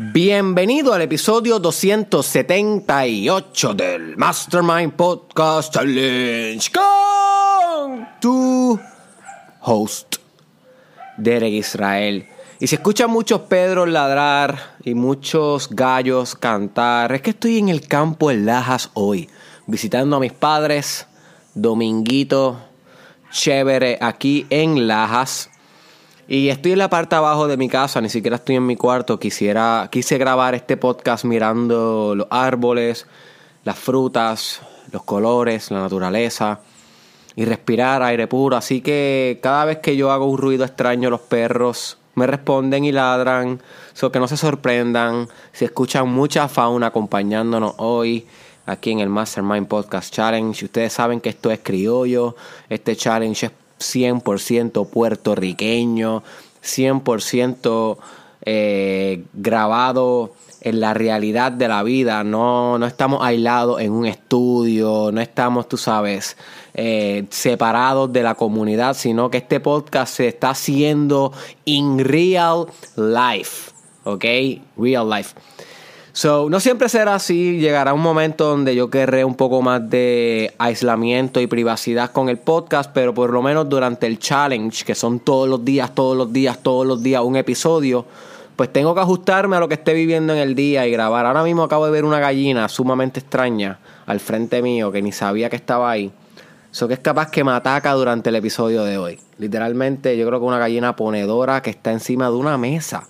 Bienvenido al episodio 278 del Mastermind Podcast Challenge con tu host, Derek Israel. Y si escuchan muchos Pedros ladrar y muchos gallos cantar, es que estoy en el campo en Lajas hoy, visitando a mis padres, dominguito chévere aquí en Lajas. Y estoy en la parte abajo de mi casa, ni siquiera estoy en mi cuarto. Quisiera, quise grabar este podcast mirando los árboles, las frutas, los colores, la naturaleza y respirar aire puro. Así que cada vez que yo hago un ruido extraño, los perros me responden y ladran. So que no se sorprendan si escuchan mucha fauna acompañándonos hoy aquí en el Mastermind Podcast Challenge. Ustedes saben que esto es criollo. Este challenge es 100% puertorriqueño, 100% eh, grabado en la realidad de la vida, no, no estamos aislados en un estudio, no estamos, tú sabes, eh, separados de la comunidad, sino que este podcast se está haciendo in real life, ¿ok? Real life. So, no siempre será así. Llegará un momento donde yo querré un poco más de aislamiento y privacidad con el podcast, pero por lo menos durante el challenge, que son todos los días, todos los días, todos los días un episodio, pues tengo que ajustarme a lo que esté viviendo en el día y grabar. Ahora mismo acabo de ver una gallina sumamente extraña al frente mío que ni sabía que estaba ahí. Eso que es capaz que me ataca durante el episodio de hoy. Literalmente, yo creo que una gallina ponedora que está encima de una mesa.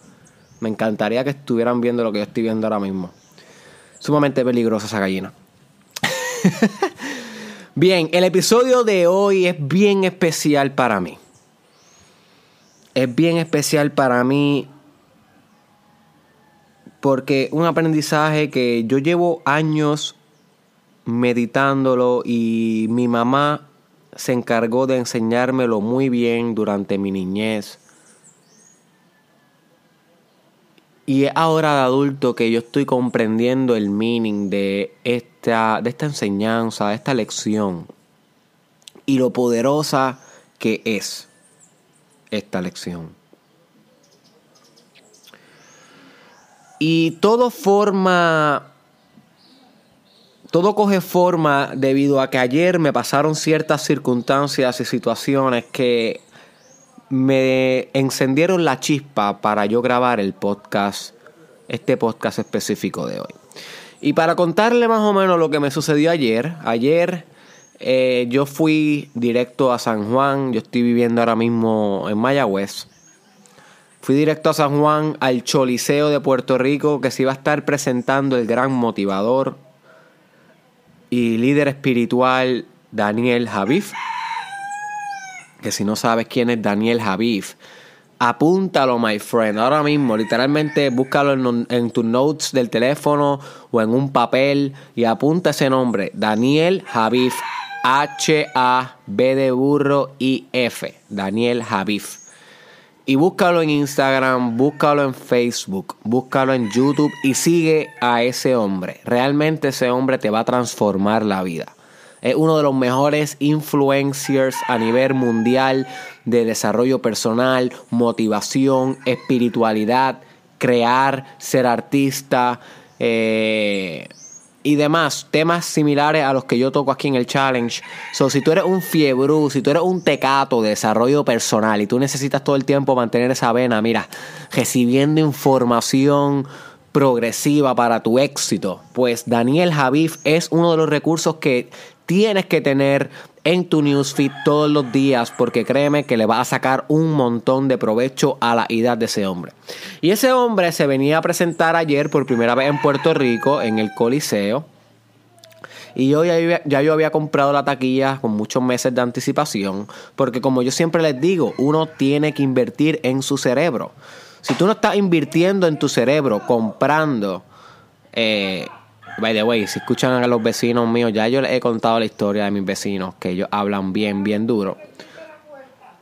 Me encantaría que estuvieran viendo lo que yo estoy viendo ahora mismo. Sumamente peligrosa esa gallina. bien, el episodio de hoy es bien especial para mí. Es bien especial para mí porque un aprendizaje que yo llevo años meditándolo y mi mamá se encargó de enseñármelo muy bien durante mi niñez Y es ahora de adulto que yo estoy comprendiendo el meaning de esta, de esta enseñanza, de esta lección. Y lo poderosa que es esta lección. Y todo forma, todo coge forma debido a que ayer me pasaron ciertas circunstancias y situaciones que me encendieron la chispa para yo grabar el podcast, este podcast específico de hoy. Y para contarle más o menos lo que me sucedió ayer, ayer eh, yo fui directo a San Juan, yo estoy viviendo ahora mismo en Mayagüez. Fui directo a San Juan al Choliseo de Puerto Rico que se iba a estar presentando el gran motivador y líder espiritual Daniel Javif que si no sabes quién es Daniel Javif, apúntalo, my friend. Ahora mismo, literalmente, búscalo en, tus notes del teléfono o en un papel y apunta ese nombre. Daniel Javif. H-A-B de burro y F. Daniel Javif. Y búscalo en Instagram, búscalo en Facebook, búscalo en YouTube y sigue a ese hombre. Realmente ese hombre te va a transformar la vida. Es uno de los mejores influencers a nivel mundial de desarrollo personal, motivación, espiritualidad, crear, ser artista eh, y demás. Temas similares a los que yo toco aquí en el challenge. So, si tú eres un fiebrú, si tú eres un tecato de desarrollo personal y tú necesitas todo el tiempo mantener esa vena, mira, recibiendo información progresiva para tu éxito, pues Daniel Javif es uno de los recursos que tienes que tener en tu newsfeed todos los días porque créeme que le va a sacar un montón de provecho a la edad de ese hombre. Y ese hombre se venía a presentar ayer por primera vez en Puerto Rico en el Coliseo. Y yo ya, yo había comprado la taquilla con muchos meses de anticipación, porque como yo siempre les digo, uno tiene que invertir en su cerebro. Si tú no estás invirtiendo en tu cerebro, comprando eh, By the way, si escuchan a los vecinos míos, ya yo les he contado la historia de mis vecinos, que ellos hablan bien, bien duro.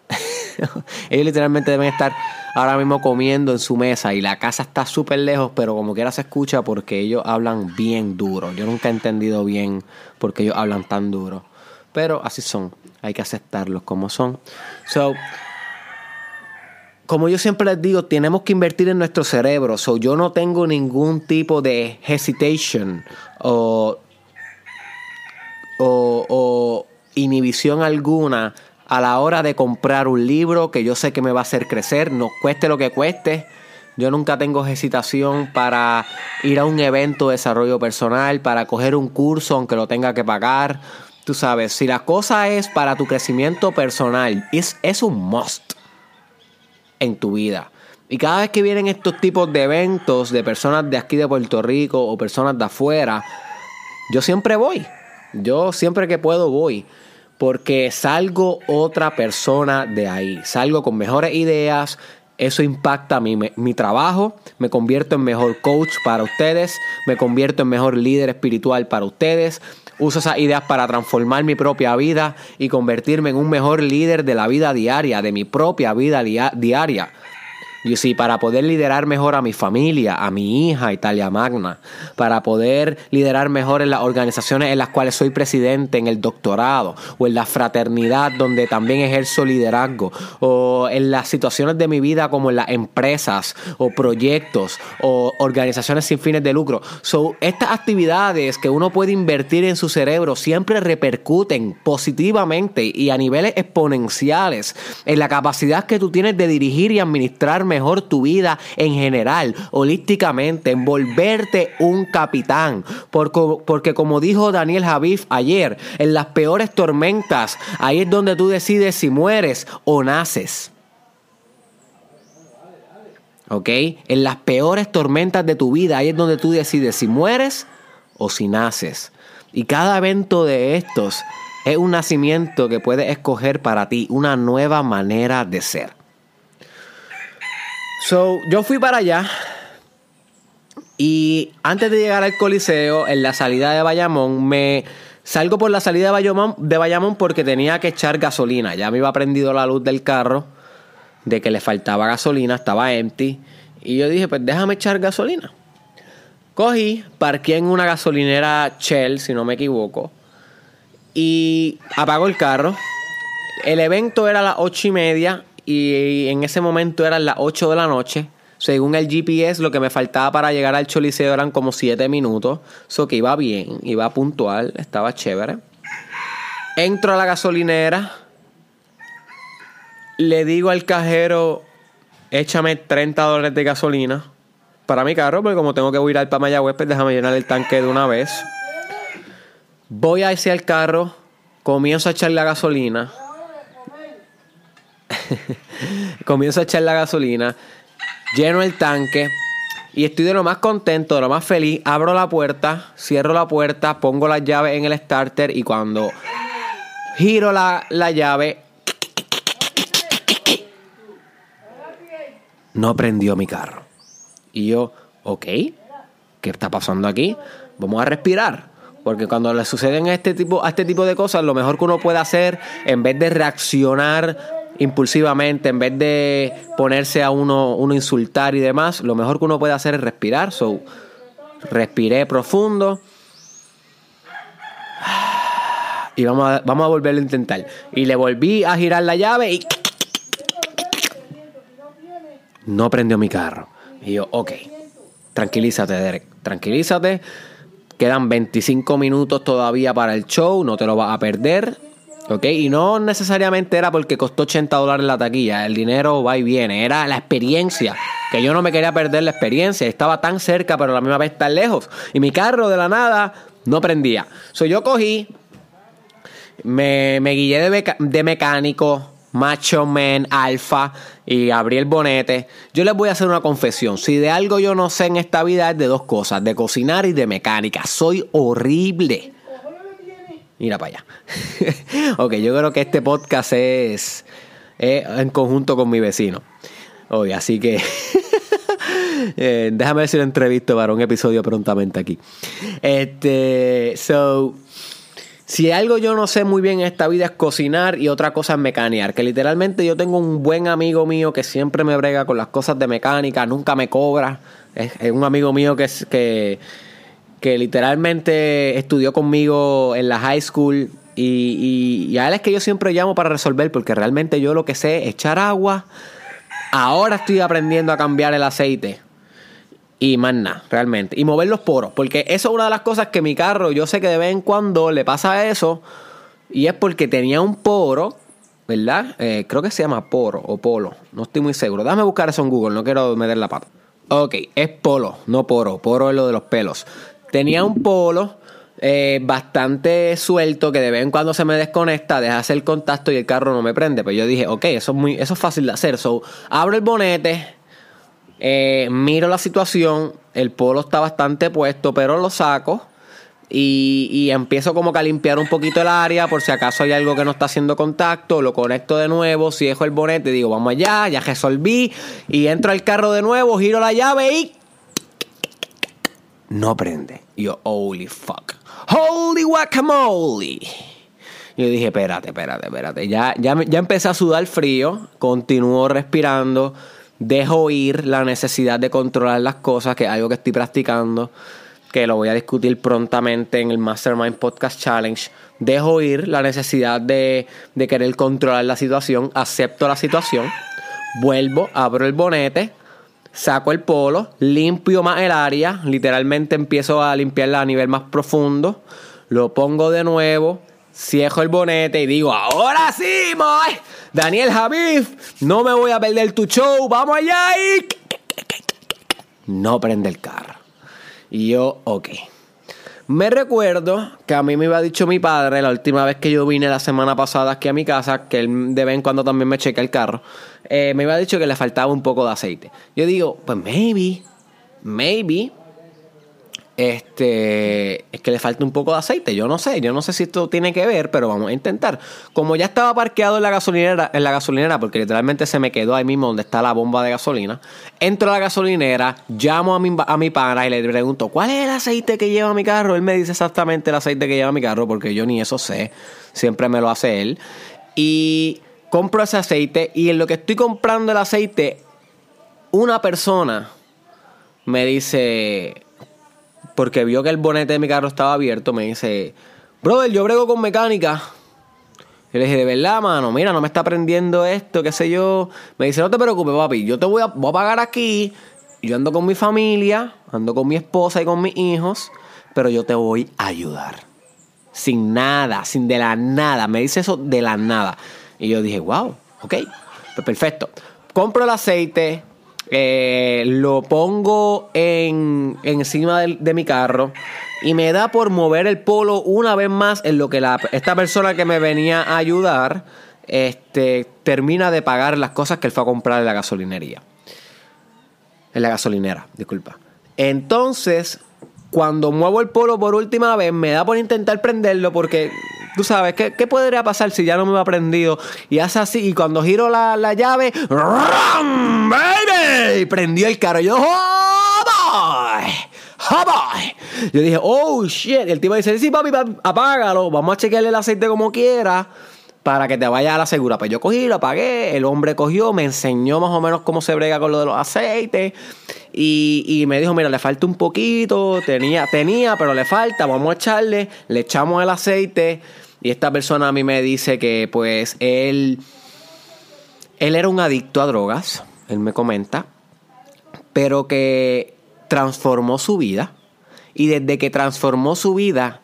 ellos literalmente deben estar ahora mismo comiendo en su mesa y la casa está súper lejos, pero como quiera se escucha porque ellos hablan bien duro. Yo nunca he entendido bien por qué ellos hablan tan duro. Pero así son, hay que aceptarlos como son. So, como yo siempre les digo, tenemos que invertir en nuestro cerebro. So, yo no tengo ningún tipo de hesitation o, o, o inhibición alguna a la hora de comprar un libro que yo sé que me va a hacer crecer, no cueste lo que cueste. Yo nunca tengo hesitación para ir a un evento de desarrollo personal, para coger un curso aunque lo tenga que pagar. Tú sabes, si la cosa es para tu crecimiento personal, es, es un must en tu vida. Y cada vez que vienen estos tipos de eventos de personas de aquí de Puerto Rico o personas de afuera, yo siempre voy. Yo siempre que puedo voy porque salgo otra persona de ahí, salgo con mejores ideas, eso impacta mi, mi trabajo, me convierto en mejor coach para ustedes, me convierto en mejor líder espiritual para ustedes, uso esas ideas para transformar mi propia vida y convertirme en un mejor líder de la vida diaria, de mi propia vida diaria. Y sí, para poder liderar mejor a mi familia, a mi hija Italia Magna, para poder liderar mejor en las organizaciones en las cuales soy presidente, en el doctorado, o en la fraternidad donde también ejerzo liderazgo, o en las situaciones de mi vida como en las empresas, o proyectos, o organizaciones sin fines de lucro. So, estas actividades que uno puede invertir en su cerebro siempre repercuten positivamente y a niveles exponenciales en la capacidad que tú tienes de dirigir y administrar mejor tu vida en general, holísticamente, en volverte un capitán. Porque, como dijo Daniel Javif ayer, en las peores tormentas, ahí es donde tú decides si mueres o naces. ¿Ok? En las peores tormentas de tu vida, ahí es donde tú decides si mueres o si naces. Y cada evento de estos es un nacimiento que puedes escoger para ti, una nueva manera de ser. So, yo fui para allá. Y antes de llegar al Coliseo, en la salida de Bayamón, me salgo por la salida de Bayamón, porque tenía que echar gasolina. Ya me iba prendido la luz del carro de que le faltaba gasolina, estaba empty. Y yo dije, pues déjame echar gasolina. Cogí, parqué en una gasolinera Shell, si no me equivoco. Y apagó el carro. El evento era a las ocho y media y en ese momento eran las 8 de la noche. Según el GPS, lo que me faltaba para llegar al Choliseo eran como 7 minutos. Eso que iba bien, iba puntual, estaba chévere. Entro a la gasolinera. Le digo al cajero, échame 30 dólares de gasolina para mi carro, porque como tengo que ir al para Mayagüez, pues déjame llenar el tanque de una vez. Voy a irse al carro, comienzo a echar la gasolina comienzo a echar la gasolina, lleno el tanque y estoy de lo más contento, de lo más feliz. Abro la puerta, cierro la puerta, pongo las llaves en el starter y cuando giro la, la llave, no prendió mi carro. Y yo, ok, ¿qué está pasando aquí? Vamos a respirar. Porque cuando le suceden este tipo, a este tipo de cosas, lo mejor que uno puede hacer, en vez de reaccionar impulsivamente, en vez de ponerse a uno, uno insultar y demás, lo mejor que uno puede hacer es respirar. So, respiré profundo. Y vamos a, vamos a volverlo a intentar. Y le volví a girar la llave y. No prendió mi carro. Y yo, ok. Tranquilízate, Derek. Tranquilízate. Quedan 25 minutos todavía para el show. No te lo vas a perder. ¿Ok? Y no necesariamente era porque costó 80 dólares la taquilla, el dinero va y viene, era la experiencia, que yo no me quería perder la experiencia, estaba tan cerca pero a la misma vez tan lejos, y mi carro de la nada no prendía. So yo cogí, me, me guillé de, mecánico, macho man, alfa, y abrí el bonete. Yo les voy a hacer una confesión, si de algo yo no sé en esta vida es de dos cosas, de cocinar y de mecánica, soy horrible. Mira para allá. ok, yo creo que este podcast es, en conjunto con mi vecino. Hoy, así que eh, déjame ver si entrevisto para un episodio prontamente aquí. Este, so, si algo yo no sé muy bien en esta vida es cocinar y otra cosa es mecanear. Que literalmente yo tengo un buen amigo mío que siempre me brega con las cosas de mecánica, nunca me cobra. Es, es un amigo mío que, es, que que literalmente estudió conmigo en la high school y, a él es que yo siempre llamo para resolver porque realmente yo lo que sé es echar agua, Ahora estoy aprendiendo a cambiar el aceite. Y más nada, realmente. Y mover los poros. Porque eso es una de las cosas que mi carro, yo sé que de vez en cuando le pasa eso. Y es porque tenía un poro, ¿verdad? Eh, creo que se llama poro o polo. No estoy muy seguro. Déjame buscar eso en Google, no quiero meter la pata. Ok, es polo, no poro. Poro es lo de los pelos. Tenía un polo eh, bastante suelto que de vez en cuando se me desconecta, deja hacer contacto y el carro no me prende. Pero yo dije, ok, eso es, muy, eso es fácil de hacer. So, abro el bonete, eh, miro la situación, el polo está bastante puesto, pero lo saco. Y, empiezo como que a limpiar un poquito el área por si acaso hay algo que no está haciendo contacto, lo conecto de nuevo, si dejo el bonete, digo vamos allá, ya resolví y entro al carro de nuevo, giro la llave y no prende. Y yo, holy fuck. Holy guacamole. Yo dije, espérate, espérate, espérate. Ya, ya, ya empecé a sudar frío, continúo respirando, dejo ir la necesidad de controlar las cosas, que es algo que estoy practicando, que lo voy a discutir prontamente en el Mastermind Podcast Challenge. Dejo ir la necesidad de, de querer controlar la situación, acepto la situación, vuelvo, abro el bonete saco el polo, limpio más el área, literalmente empiezo a limpiarla a nivel más profundo, lo pongo de nuevo, cierro el bonete y digo, ahora sí. Daniel Javif, no me voy a perder tu show, vamos allá y... No prende el carro. Y yo, ok. Me recuerdo que a mí me había dicho mi padre la última vez que yo vine la semana pasada aquí a mi casa, que él de vez en cuando también me checa el carro, eh, me había dicho que le faltaba un poco de aceite. Yo digo, pues maybe, maybe este, es que le falta un poco de aceite. Yo no sé, yo no sé si esto tiene que ver, pero vamos a intentar. Como ya estaba parqueado en la gasolinera, en la gasolinera, porque literalmente se me quedó ahí mismo donde está la bomba de gasolina. Entro a la gasolinera, llamo a mi, a mi pana y le pregunto, ¿cuál es el aceite que lleva mi carro? Él me dice exactamente el aceite que lleva mi carro, porque yo ni eso sé. Siempre me lo hace él. Y compro ese aceite y en lo que estoy comprando el aceite, una persona me dice porque vio que el bonete de mi carro estaba abierto, me dice, brother, yo brego con mecánica. Y le dije, de verdad, mano, mira, no me está prendiendo esto, qué sé yo. Me dice, no te preocupes, papi, yo te voy a, voy a pagar aquí. Yo ando con mi familia, ando con mi esposa y con mis hijos, pero yo te voy a ayudar. Sin nada, sin de la nada. Me dice eso de la nada. Y yo dije, wow, ok, pues perfecto. Compro el aceite, eh, lo pongo en, encima de, mi carro y me da por mover el polo una vez más en lo que la, esta persona que me venía a ayudar este, termina de pagar las cosas que él fue a comprar en la gasolinería. En la gasolinera, disculpa. Entonces, cuando muevo el polo por última vez, me da por intentar prenderlo porque Tú sabes, ¿qué, podría pasar si ya no me va prendido? Y hace así, y cuando giro la, llave, ¡Rum, baby! Prendió el carro. Yo, ¡Oh, boy! ¡Oh! Yo dije, ¡Oh, shit! Y el tipo dice, sí, papi, apágalo. Vamos a chequearle el aceite como quiera para que te vaya a la segura. Pues yo cogí, lo apagué, el hombre cogió, me enseñó más o menos cómo se brega con lo de los aceites y, y, me dijo, mira, le falta un poquito, tenía, tenía, pero le falta, vamos a echarle, le echamos el aceite y esta persona a mí me dice que pues él, él era un adicto a drogas, él me comenta, pero que transformó su vida. Y desde que transformó su vida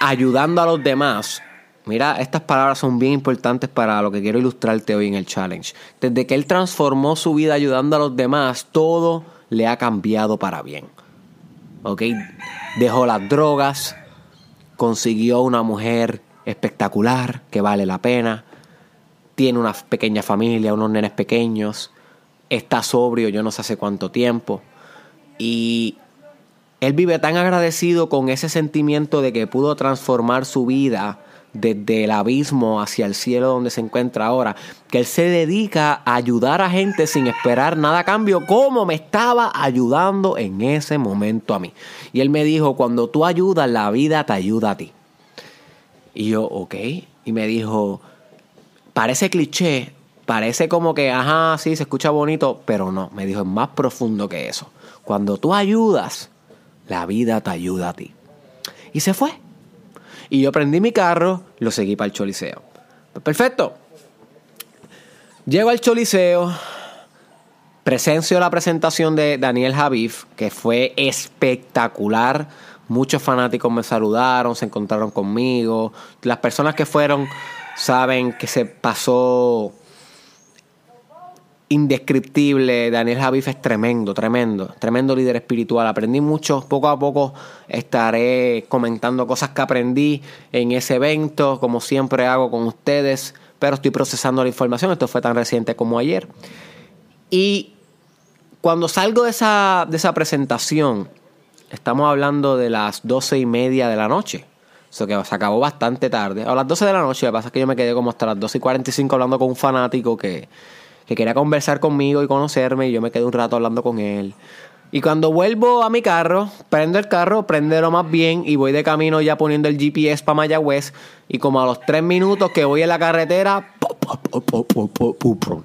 ayudando a los demás, mira, estas palabras son bien importantes para lo que quiero ilustrarte hoy en el challenge. Desde que él transformó su vida ayudando a los demás, todo le ha cambiado para bien. ¿Ok? Dejó las drogas, consiguió una mujer espectacular, que vale la pena. Tiene una pequeña familia, unos nenes pequeños. Está sobrio, yo no sé hace cuánto tiempo. Y él vive tan agradecido con ese sentimiento de que pudo transformar su vida desde el abismo hacia el cielo donde se encuentra ahora, que él se dedica a ayudar a gente sin esperar nada a cambio, como me estaba ayudando en ese momento a mí. Y él me dijo, cuando tú ayudas, la vida te ayuda a ti. Y yo, ok. Y me dijo, parece cliché, parece como que, ajá, sí, se escucha bonito, pero no. Me dijo, es más profundo que eso. Cuando tú ayudas, la vida te ayuda a ti. Y se fue. Y yo prendí mi carro, lo seguí para el choliseo. Perfecto. Llego al choliseo, Presencio la presentación de Daniel Javif, que fue espectacular. Muchos fanáticos me saludaron, se encontraron conmigo. Las personas que fueron saben que se pasó indescriptible. Daniel Javif es tremendo, tremendo, tremendo líder espiritual. Aprendí mucho, poco a poco estaré comentando cosas que aprendí en ese evento, como siempre hago con ustedes, pero estoy procesando la información. Esto fue tan reciente como ayer. Y cuando salgo de esa, de esa presentación, estamos hablando de las doce y media de la noche. Eso que se acabó bastante tarde. A las 12 de la noche, lo que pasa es que yo me quedé como hasta las 12 y 45 hablando con un fanático que, que quería conversar conmigo y conocerme. Y yo me quedé un rato hablando con él. Y cuando vuelvo a mi carro, prendo el carro, lo más bien y voy de camino ya poniendo el GPS para Mayagüez. Y como a los tres minutos que voy en la carretera,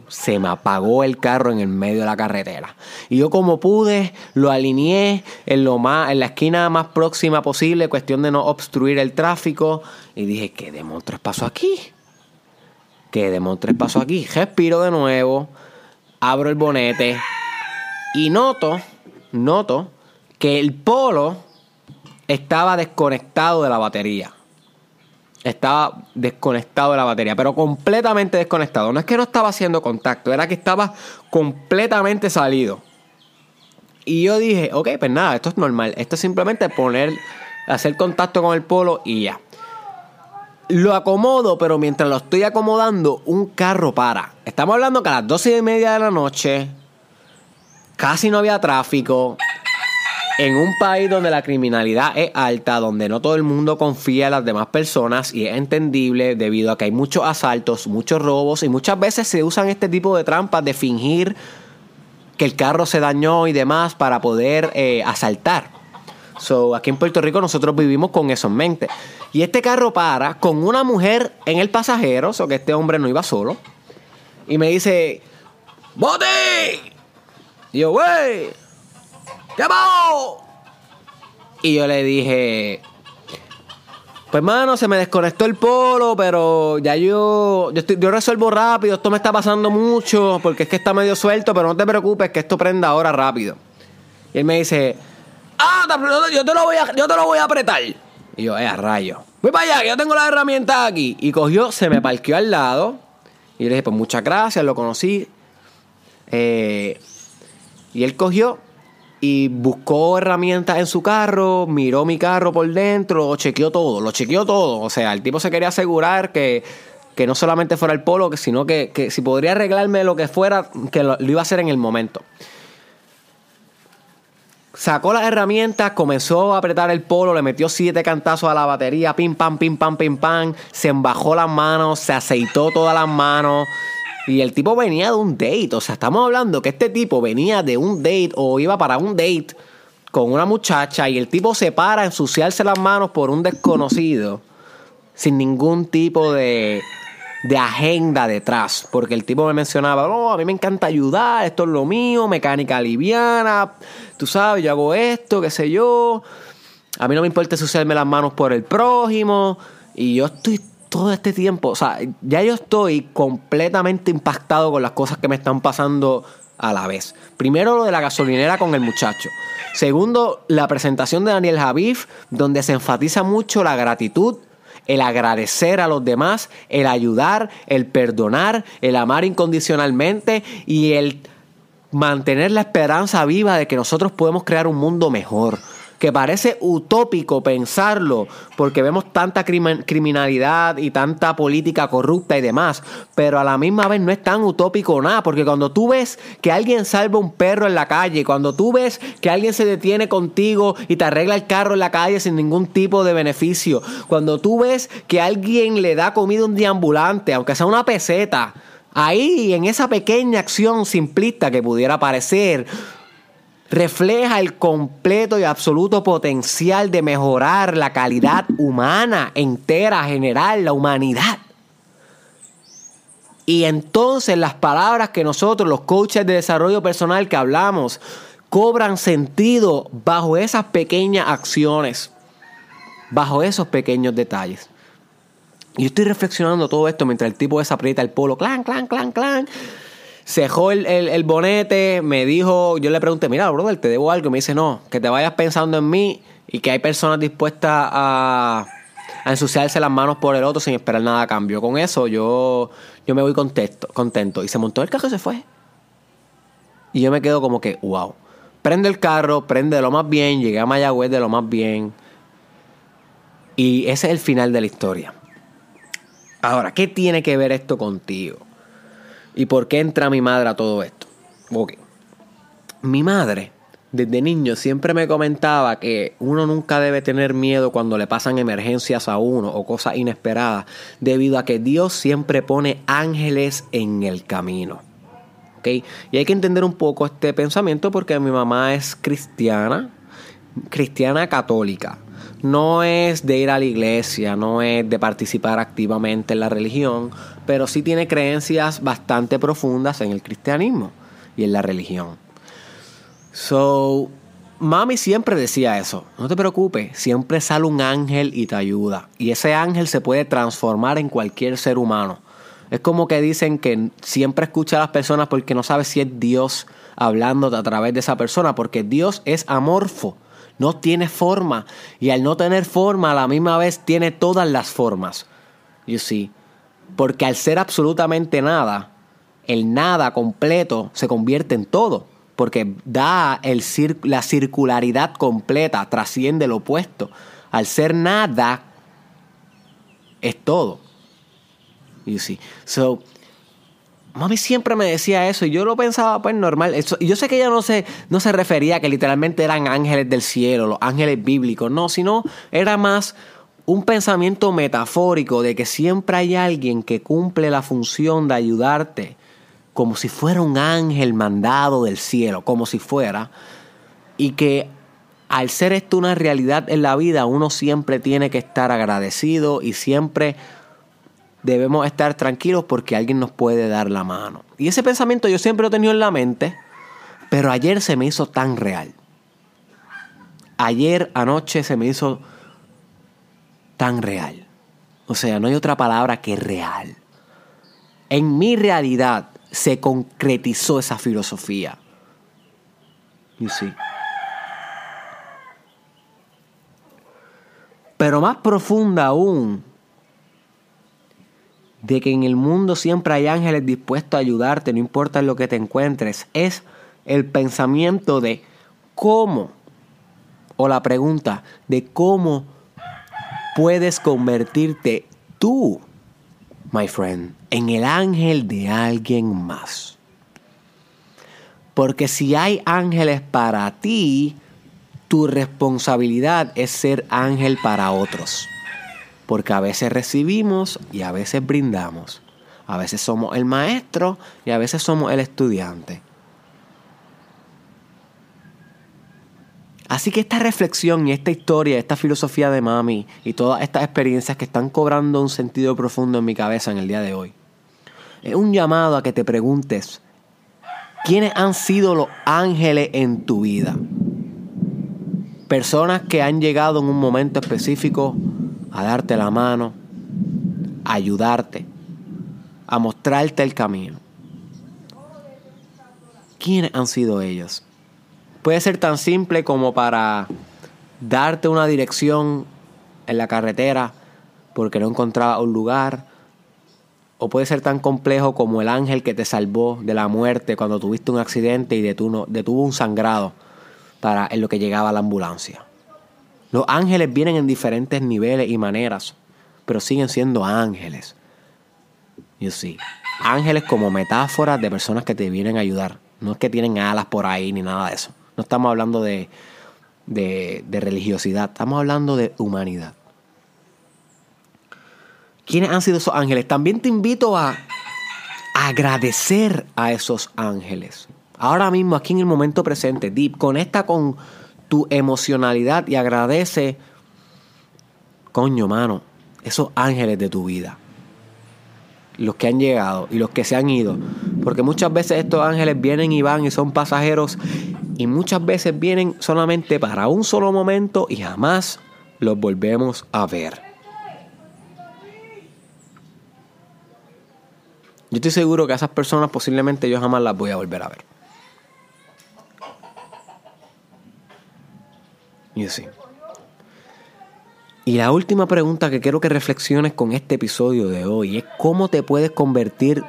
se me apagó el carro en el medio de la carretera. Y yo como pude, lo alineé en, lo más, en la esquina más próxima posible, cuestión de no obstruir el tráfico. Y dije, ¿qué demonios pasó aquí? ¿Qué demonios pasó aquí? Respiro de nuevo, abro el bonete y noto noto que el polo estaba desconectado de la batería. Estaba desconectado de la batería, pero completamente desconectado. No es que no estaba haciendo contacto, era que estaba completamente salido. Y yo dije, ok, pues nada, esto es normal. Esto es simplemente poner, hacer contacto con el polo y ya. Lo acomodo, pero mientras lo estoy acomodando, un carro para. Estamos hablando que a las 12 y media de la noche, casi no había tráfico. En un país donde la criminalidad es alta, donde no todo el mundo confía en las demás personas y es entendible debido a que hay muchos asaltos, muchos robos y muchas veces se usan este tipo de trampas de fingir que el carro se dañó y demás para poder eh, asaltar. So, aquí en Puerto Rico nosotros vivimos con eso en mente. Y este carro para con una mujer en el pasajero, o so que este hombre no iba solo. Y me dice, ¡Bote! Y yo, wey, ¿qué pasó? Y yo le dije, pues mano, se me desconectó el polo, pero ya yo, yo, estoy, resuelvo rápido, esto me está pasando mucho, porque es que está medio suelto, pero no te preocupes, que esto prenda ahora rápido. Y él me dice, ah, yo te lo voy a, yo te lo voy a apretar. Y yo, eh, a rayo. Voy para allá, que yo tengo la herramienta aquí. Y cogió, se me parqueó al lado. Y le dije, pues muchas gracias, lo conocí. Eh, y él cogió y buscó herramientas en su carro, miró mi carro por dentro, chequeó todo, lo chequeó todo. O sea, el tipo se quería asegurar que, que no solamente fuera el polo, sino que, que, si podría arreglarme lo que fuera, que lo, iba a hacer en el momento. Sacó las herramientas, comenzó a apretar el polo, le metió siete cantazos a la batería, pim pam, pim pam, pim pam, se embajó las manos, se aceitó todas las manos, y el tipo venía de un date. O sea, estamos hablando que este tipo venía de un date o iba para un date con una muchacha y el tipo se para a ensuciarse las manos por un desconocido sin ningún tipo de, de agenda detrás. Porque el tipo me mencionaba, oh, a mí me encanta ayudar, esto es lo mío, mecánica liviana, tú sabes, yo hago esto, qué sé yo. A mí no me importa ensuciarme las manos por el prójimo. Y yo estoy todo este tiempo, o sea, ya yo estoy completamente impactado con las cosas que me están pasando a la vez. Primero lo de la gasolinera con el muchacho. Segundo, la presentación de Daniel Javif, donde se enfatiza mucho la gratitud, el agradecer a los demás, el ayudar, el perdonar, el amar incondicionalmente y el mantener la esperanza viva de que nosotros podemos crear un mundo mejor que parece utópico pensarlo, porque vemos tanta criminalidad y tanta política corrupta y demás, pero a la misma vez no es tan utópico nada, porque cuando tú ves que alguien salva un perro en la calle, cuando tú ves que alguien se detiene contigo y te arregla el carro en la calle sin ningún tipo de beneficio, cuando tú ves que alguien le da comida a un deambulante, aunque sea una peseta, ahí en esa pequeña acción simplista que pudiera parecer, refleja el completo y absoluto potencial de mejorar la calidad humana entera, general, la humanidad. Y entonces las palabras que nosotros, los coaches de desarrollo personal que hablamos, cobran sentido bajo esas pequeñas acciones, bajo esos pequeños detalles. Y yo estoy reflexionando todo esto mientras el tipo desaprieta el polo, clan, clan, clan, clan cejó el, el, bonete, me dijo, yo le pregunté, mira, brother, te debo algo. Me dice, no, que te vayas pensando en mí y que hay personas dispuestas a, a ensuciarse las manos por el otro sin esperar nada a cambio. Con eso yo, yo me voy contento, contento. Y se montó el carro y se fue. Y yo me quedo como que, wow. Prende el carro, prende de lo más bien, llegué a Mayagüez de lo más bien. Y ese es el final de la historia. Ahora, ¿qué tiene que ver esto contigo? ¿Y por qué entra mi madre a todo esto? Ok. Mi madre, desde niño, siempre me comentaba que uno nunca debe tener miedo cuando le pasan emergencias a uno o cosas inesperadas, debido a que Dios siempre pone ángeles en el camino. ¿Ok? Y hay que entender un poco este pensamiento porque mi mamá es cristiana, cristiana católica no es de ir a la iglesia, no es de participar activamente en la religión, pero sí tiene creencias bastante profundas en el cristianismo y en la religión. So, mami siempre decía eso, no te preocupes, siempre sale un ángel y te ayuda. Y ese ángel se puede transformar en cualquier ser humano. Es como que dicen que siempre escucha a las personas porque no sabes si es Dios hablándote a través de esa persona, porque Dios es amorfo no tiene forma. Y al no tener forma, a la misma vez tiene todas las formas. You see. Porque al ser absolutamente nada, el nada completo se convierte en todo. Porque da el la circularidad completa, trasciende lo opuesto. Al ser nada, es todo. You see. So, Mami siempre me decía eso y yo lo pensaba pues normal. y yo sé que ella no se, no se refería a que literalmente eran ángeles del cielo, los ángeles bíblicos, no, sino era más un pensamiento metafórico de que siempre hay alguien que cumple la función de ayudarte como si fuera un ángel mandado del cielo, como si fuera, y que al ser esto una realidad en la vida, uno siempre tiene que estar agradecido y siempre debemos estar tranquilos porque alguien nos puede dar la mano. Y ese pensamiento yo siempre lo he tenido en la mente, pero ayer se me hizo tan real. Ayer anoche se me hizo tan real. O sea, no hay otra palabra que real. En mi realidad se concretizó esa filosofía. Y sí. Pero más profunda aún de que en el mundo siempre hay ángeles dispuestos a ayudarte, no importa lo que te encuentres, es el pensamiento de cómo, o la pregunta de cómo puedes convertirte tú, my friend, en el ángel de alguien más. Porque si hay ángeles para ti, tu responsabilidad es ser ángel para otros porque a veces recibimos y a veces brindamos. A veces somos el maestro y a veces somos el estudiante. Así que esta reflexión y esta historia, esta filosofía de mami y todas estas experiencias que están cobrando un sentido profundo en mi cabeza en el día de hoy, es un llamado a que te preguntes, ¿quiénes han sido los ángeles en tu vida? Personas que han llegado en un momento específico a darte la mano, a ayudarte, a mostrarte el camino. ¿Quiénes han sido ellos? Puede ser tan simple como para darte una dirección en la carretera porque no encontraba un lugar. O puede ser tan complejo como el ángel que te salvó de la muerte cuando tuviste un accidente y detuvo, un sangrado para en lo que llegaba la ambulancia. Los ángeles vienen en diferentes niveles y maneras, pero siguen siendo ángeles. You see. Ángeles como metáforas de personas que te vienen a ayudar. No es que tienen alas por ahí ni nada de eso. No estamos hablando de, de, religiosidad, estamos hablando de humanidad. ¿Quiénes han sido esos ángeles? También te invito a agradecer a esos ángeles. Ahora mismo, aquí en el momento presente, Deep, conecta con tu emocionalidad y agradece, coño, mano, esos ángeles de tu vida. Los que han llegado y los que se han ido. Porque muchas veces estos ángeles vienen y van y son pasajeros. Y muchas veces vienen solamente para un solo momento y jamás los volvemos a ver. Yo estoy seguro que a esas personas posiblemente yo jamás las voy a volver a ver. Y la última pregunta que quiero que reflexiones con este episodio de hoy es cómo te puedes convertir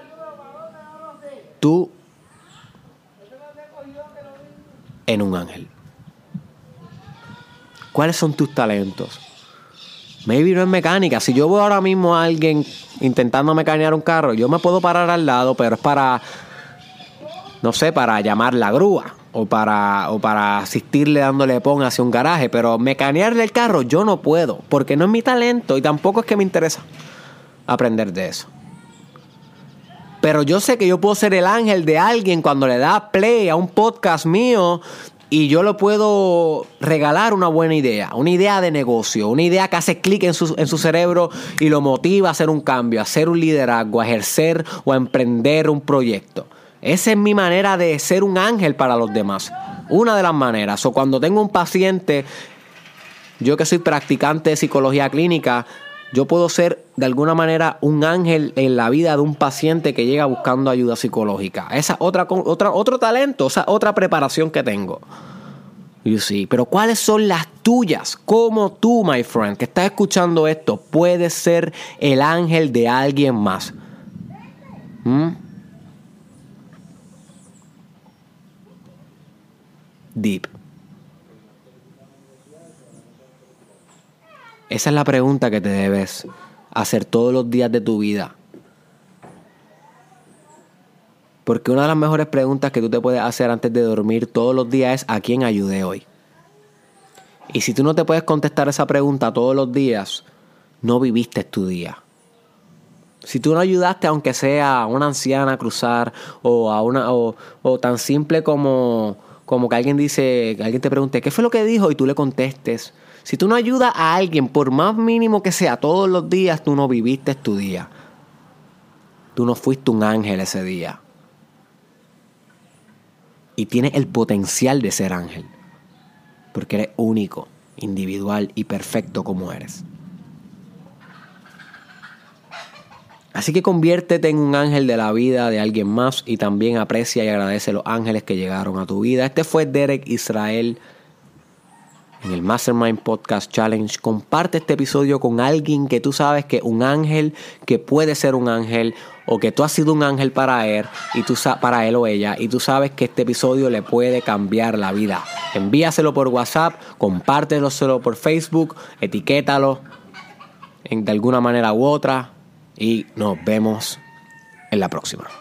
tú en un ángel. ¿Cuáles son tus talentos? Maybe no es mecánica. Si yo veo ahora mismo a alguien intentando mecanear un carro, yo me puedo parar al lado, pero es para, no sé, para llamar la grúa o para, o para asistirle dándole pon hacia un garaje. Pero mecanearle el carro yo no puedo, porque no es mi talento y tampoco es que me interesa aprender de eso. Pero yo sé que yo puedo ser el ángel de alguien cuando le da play a un podcast mío y yo le puedo regalar una buena idea, una idea de negocio, una idea que hace clic en su, en su cerebro y lo motiva a hacer un cambio, a hacer un liderazgo, a ejercer o a emprender un proyecto. Esa es mi manera de ser un ángel para los demás. Una de las maneras. O cuando tengo un paciente, yo que soy practicante de psicología clínica, yo puedo ser de alguna manera un ángel en la vida de un paciente que llega buscando ayuda psicológica. Esa otra, otra otro talento, esa otra preparación que tengo. You see. Pero ¿cuáles son las tuyas? Como tú, my friend, que estás escuchando esto, puedes ser el ángel de alguien más. ¿Mm? Deep. Esa es la pregunta que te debes hacer todos los días de tu vida. Porque una de las mejores preguntas que tú te puedes hacer antes de dormir todos los días es ¿a quién ayudé hoy? Y si tú no te puedes contestar esa pregunta todos los días, no viviste tu día. Si tú no ayudaste, aunque sea a una anciana a cruzar, o a una, o, o tan simple como, como que alguien dice, que alguien te pregunte, ¿qué fue lo que dijo? Y tú le contestes, si tú no ayudas a alguien, por más mínimo que sea, todos los días, tú no viviste tu día. Tú no fuiste un ángel ese día. Y tienes el potencial de ser ángel. Porque eres único, individual y perfecto como eres. Así que conviértete en un ángel de la vida de alguien más y también aprecia y agradece los ángeles que llegaron a tu vida. Este fue Derek Israel en el Mastermind Podcast Challenge. Comparte este episodio con alguien que tú sabes que un ángel, que puede ser un ángel, o que tú has sido un ángel para él, y tú, para él o ella, y tú sabes que este episodio le puede cambiar la vida. Envíaselo por WhatsApp, compártelo por Facebook, etiquétalo de alguna manera u otra, y nos vemos en la próxima.